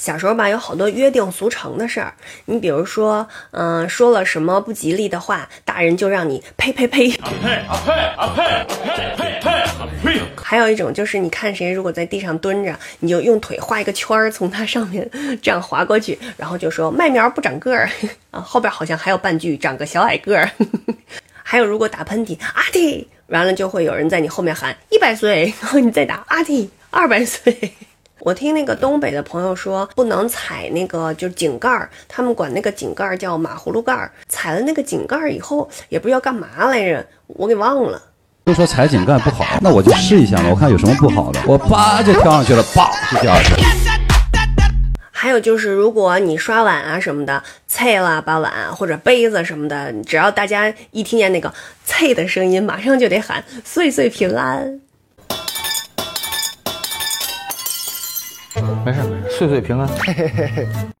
小时候吧，有好多约定俗成的事儿。你比如说，嗯、说了什么不吉利的话，大人就让你呸呸呸。还有一种就是，你看谁如果在地上蹲着，你就用腿画一个圈儿，从他上面这样划过去，然后就说麦苗不长个儿 啊。后边好像还有半句长个小矮个儿。还有，如果打喷嚏，阿嚏，完了就会有人在你后面喊一百岁，然后你再打阿嚏，二百岁。我听那个东北的朋友说，不能踩那个就是井盖儿，他们管那个井盖儿叫马葫芦盖儿。踩了那个井盖儿以后，也不知道干嘛来着，我给忘了。都说踩井盖不好，那我就试一下嘛，我看有什么不好的。我叭就跳上去了，叭就掉下去了。还有就是，如果你刷碗啊什么的，碎了把碗或者杯子什么的，只要大家一听见那个碎的声音，马上就得喊岁岁平安。没事没事，岁岁平安。